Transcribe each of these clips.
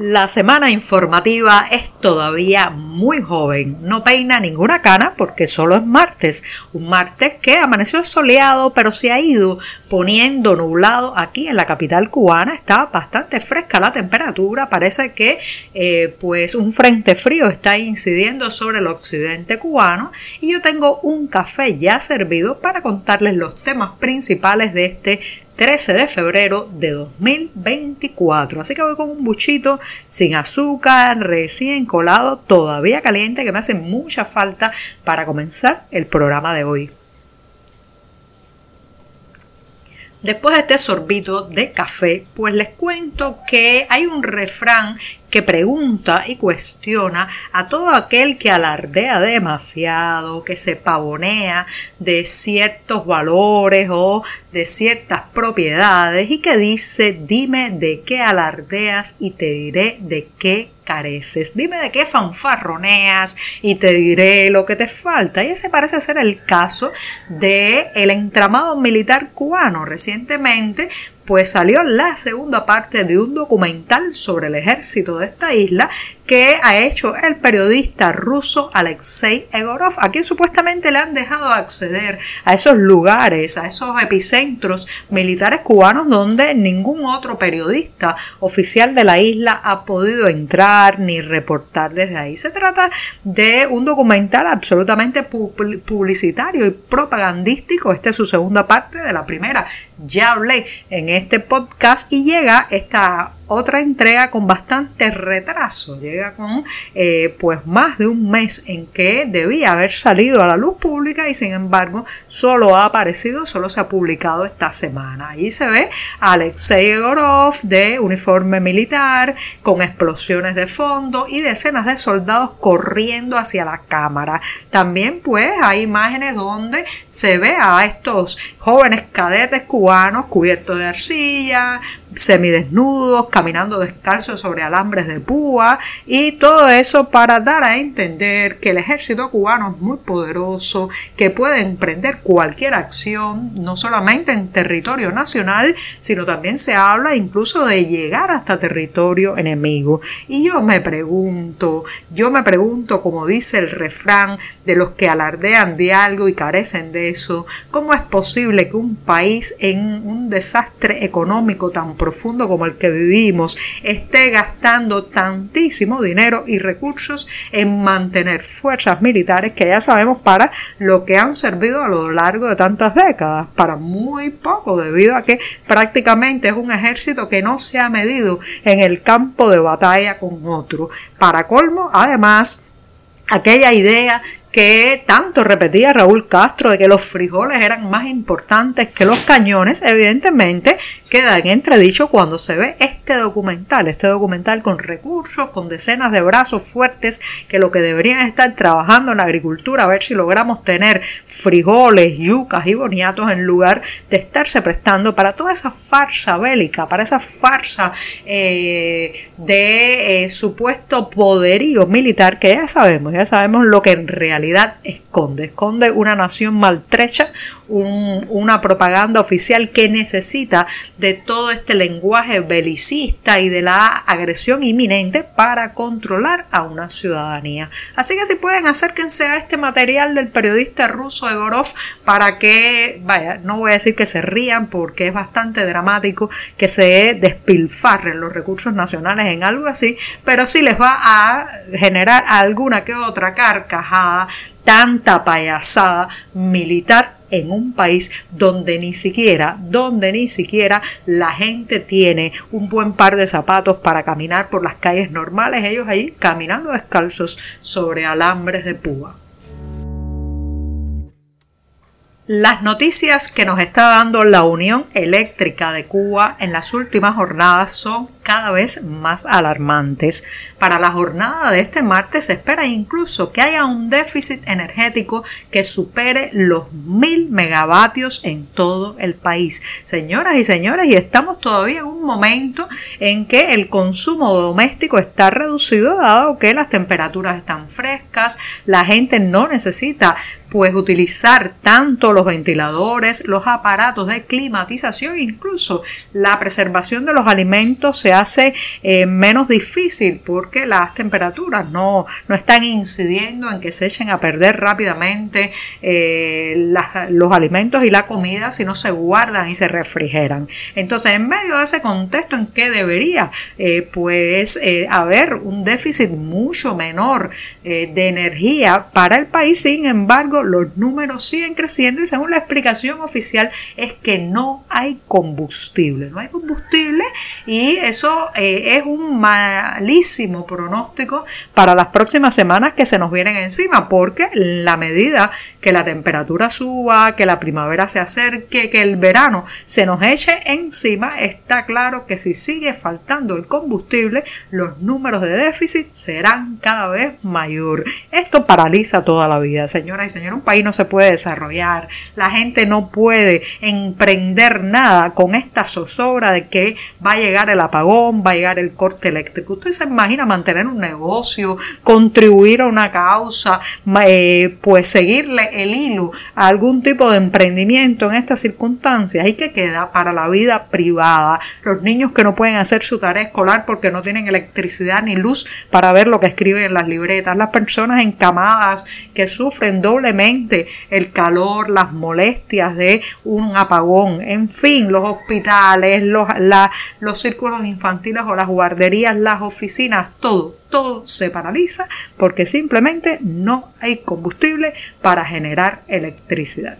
La semana informativa es todavía muy joven, no peina ninguna cana porque solo es martes, un martes que amaneció soleado pero se ha ido poniendo nublado aquí en la capital cubana, está bastante fresca la temperatura, parece que eh, pues un frente frío está incidiendo sobre el occidente cubano. Y yo tengo un café ya servido para contarles los temas principales de este 13 de febrero de 2024. Así que voy con un buchito sin azúcar, recién colado, todavía caliente, que me hace mucha falta para comenzar el programa de hoy. Después de este sorbito de café, pues les cuento que hay un refrán que pregunta y cuestiona a todo aquel que alardea demasiado, que se pavonea de ciertos valores o de ciertas propiedades y que dice, dime de qué alardeas y te diré de qué careces. Dime de qué fanfarroneas y te diré lo que te falta. Y ese parece ser el caso de el entramado militar cubano. Recientemente pues salió la segunda parte de un documental sobre el ejército de esta isla que ha hecho el periodista ruso Alexei Egorov, a quien supuestamente le han dejado acceder a esos lugares, a esos epicentros militares cubanos donde ningún otro periodista oficial de la isla ha podido entrar ni reportar desde ahí. Se trata de un documental absolutamente publicitario y propagandístico. Esta es su segunda parte de la primera. Ya hablé en este podcast y llega esta otra entrega con bastante retraso. Llega con eh, pues más de un mes en que debía haber salido a la luz pública y sin embargo solo ha aparecido, solo se ha publicado esta semana. Ahí se ve a Alexei Gorov de uniforme militar con explosiones de fondo y decenas de soldados corriendo hacia la cámara. También pues hay imágenes donde se ve a estos jóvenes cadetes cubanos cubiertos de arcilla, semidesnudos, caminando descalzos sobre alambres de púa y todo eso para dar a entender que el ejército cubano es muy poderoso, que puede emprender cualquier acción, no solamente en territorio nacional, sino también se habla incluso de llegar hasta territorio enemigo. Y yo me pregunto, yo me pregunto, como dice el refrán de los que alardean de algo y carecen de eso, ¿cómo es posible que un país en un desastre económico tan profundo como el que vivimos esté gastando tantísimo dinero y recursos en mantener fuerzas militares que ya sabemos para lo que han servido a lo largo de tantas décadas, para muy poco debido a que prácticamente es un ejército que no se ha medido en el campo de batalla con otro. Para colmo, además, aquella idea que tanto repetía Raúl Castro de que los frijoles eran más importantes que los cañones, evidentemente queda en entredicho cuando se ve este documental, este documental con recursos, con decenas de brazos fuertes que lo que deberían estar trabajando en la agricultura, a ver si logramos tener frijoles, yucas y boniatos en lugar de estarse prestando para toda esa farsa bélica, para esa farsa eh, de eh, supuesto poderío militar que ya sabemos, ya sabemos lo que en realidad esconde. Esconde una nación maltrecha, una propaganda oficial que necesita de todo este lenguaje belicista y de la agresión inminente para controlar a una ciudadanía. Así que si pueden acérquense a este material del periodista ruso Egorov para que, vaya, no voy a decir que se rían porque es bastante dramático que se despilfarren los recursos nacionales en algo así, pero sí les va a generar alguna que otra carcajada tanta payasada militar en un país donde ni siquiera, donde ni siquiera la gente tiene un buen par de zapatos para caminar por las calles normales, ellos ahí caminando descalzos sobre alambres de púa. Las noticias que nos está dando la Unión Eléctrica de Cuba en las últimas jornadas son cada vez más alarmantes. Para la jornada de este martes se espera incluso que haya un déficit energético que supere los mil megavatios en todo el país. Señoras y señores, y estamos todavía en un momento en que el consumo doméstico está reducido dado que las temperaturas están frescas, la gente no necesita pues utilizar tanto los ventiladores, los aparatos de climatización, incluso la preservación de los alimentos se hace eh, menos difícil porque las temperaturas no, no están incidiendo en que se echen a perder rápidamente eh, los alimentos y la comida, sino se guardan y se refrigeran. Entonces, en medio de ese contexto en que debería eh, pues haber un déficit mucho menor de energía para el país, sin embargo, los números siguen creciendo y según la explicación oficial es que no hay combustible, no hay combustible y eso eh, es un malísimo pronóstico para las próximas semanas que se nos vienen encima porque la medida que la temperatura suba, que la primavera se acerque, que el verano se nos eche encima, está claro que si sigue faltando el combustible, los números de déficit serán cada vez mayor. Esto paraliza toda la vida, señoras y señores un país no se puede desarrollar, la gente no puede emprender nada con esta zozobra de que va a llegar el apagón, va a llegar el corte eléctrico. Usted se imagina mantener un negocio, contribuir a una causa, eh, pues seguirle el hilo a algún tipo de emprendimiento en estas circunstancias y que queda para la vida privada. Los niños que no pueden hacer su tarea escolar porque no tienen electricidad ni luz para ver lo que escriben en las libretas, las personas encamadas que sufren doblemente el calor, las molestias de un apagón, en fin, los hospitales, los, los círculos infantiles o las guarderías, las oficinas, todo, todo se paraliza porque simplemente no hay combustible para generar electricidad.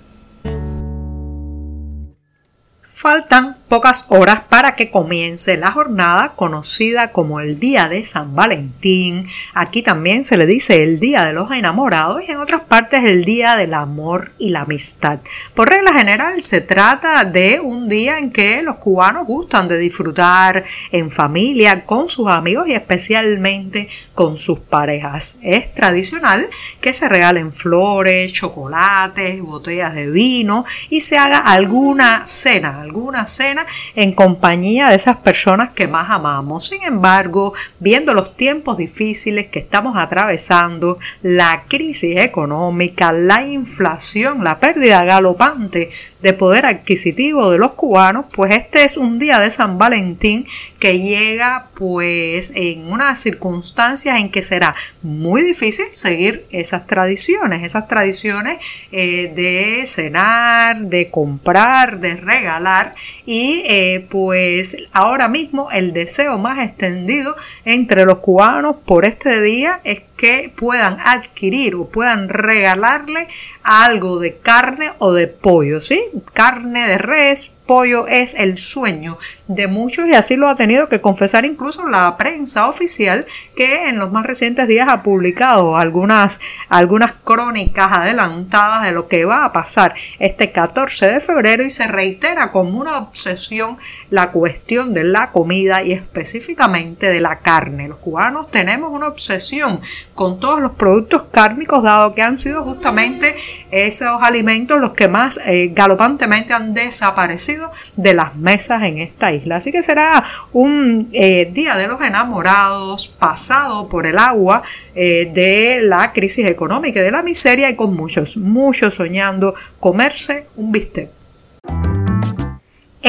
Faltan pocas horas para que comience la jornada conocida como el Día de San Valentín. Aquí también se le dice el Día de los Enamorados y en otras partes el Día del Amor y la Amistad. Por regla general se trata de un día en que los cubanos gustan de disfrutar en familia, con sus amigos y especialmente con sus parejas. Es tradicional que se regalen flores, chocolates, botellas de vino y se haga alguna cena, alguna cena en compañía de esas personas que más amamos. Sin embargo, viendo los tiempos difíciles que estamos atravesando, la crisis económica, la inflación, la pérdida galopante de poder adquisitivo de los cubanos, pues este es un día de San Valentín que llega pues en unas circunstancias en que será muy difícil seguir esas tradiciones, esas tradiciones eh, de cenar, de comprar, de regalar y eh, pues ahora mismo el deseo más extendido entre los cubanos por este día es que puedan adquirir o puedan regalarle algo de carne o de pollo, ¿sí? Carne de res, pollo es el sueño de muchos y así lo ha tenido que confesar incluso la prensa oficial que en los más recientes días ha publicado algunas, algunas crónicas adelantadas de lo que va a pasar este 14 de febrero y se reitera como una obsesión la cuestión de la comida y específicamente de la carne. Los cubanos tenemos una obsesión con todos los productos cárnicos dado que han sido justamente esos alimentos los que más eh, galopantemente han desaparecido de las mesas en esta isla. Así que será un eh, día de los enamorados pasado por el agua eh, de la crisis económica y de la miseria y con muchos, muchos soñando comerse un bistec.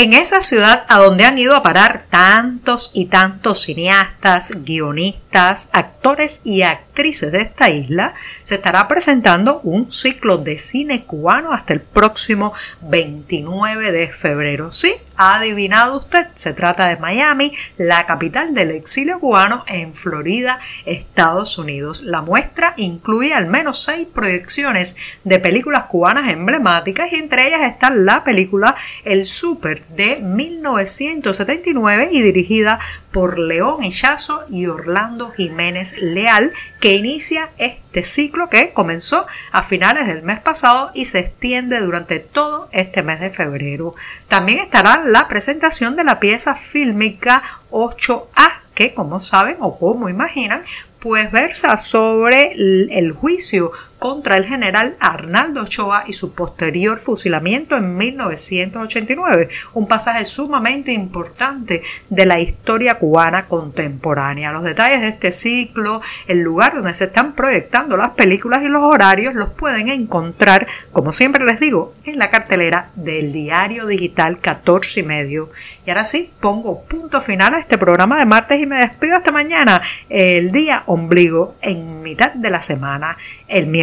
En esa ciudad a donde han ido a parar tantos y tantos cineastas, guionistas, actores y actrices de esta isla, se estará presentando un ciclo de cine cubano hasta el próximo 29 de febrero. Sí, ha adivinado usted, se trata de Miami, la capital del exilio cubano en Florida, Estados Unidos. La muestra incluye al menos seis proyecciones de películas cubanas emblemáticas y entre ellas está la película El Super de 1979 y dirigida por León Echazo y Orlando Jiménez Leal, que inicia este ciclo que comenzó a finales del mes pasado y se extiende durante todo este mes de febrero. También estará la presentación de la pieza fílmica 8A que, como saben o como imaginan, pues versa sobre el, juicio contra el general Arnaldo Ochoa y su posterior fusilamiento en 1989, un pasaje sumamente importante de la historia cubana contemporánea. Los detalles de este ciclo, el lugar donde se están proyectando las películas y los horarios los pueden encontrar, como siempre les digo, en la cartelera del diario digital 14 y medio. Y ahora sí, pongo punto final a este programa de martes y me despido hasta mañana, el día ombligo, en mitad de la semana, el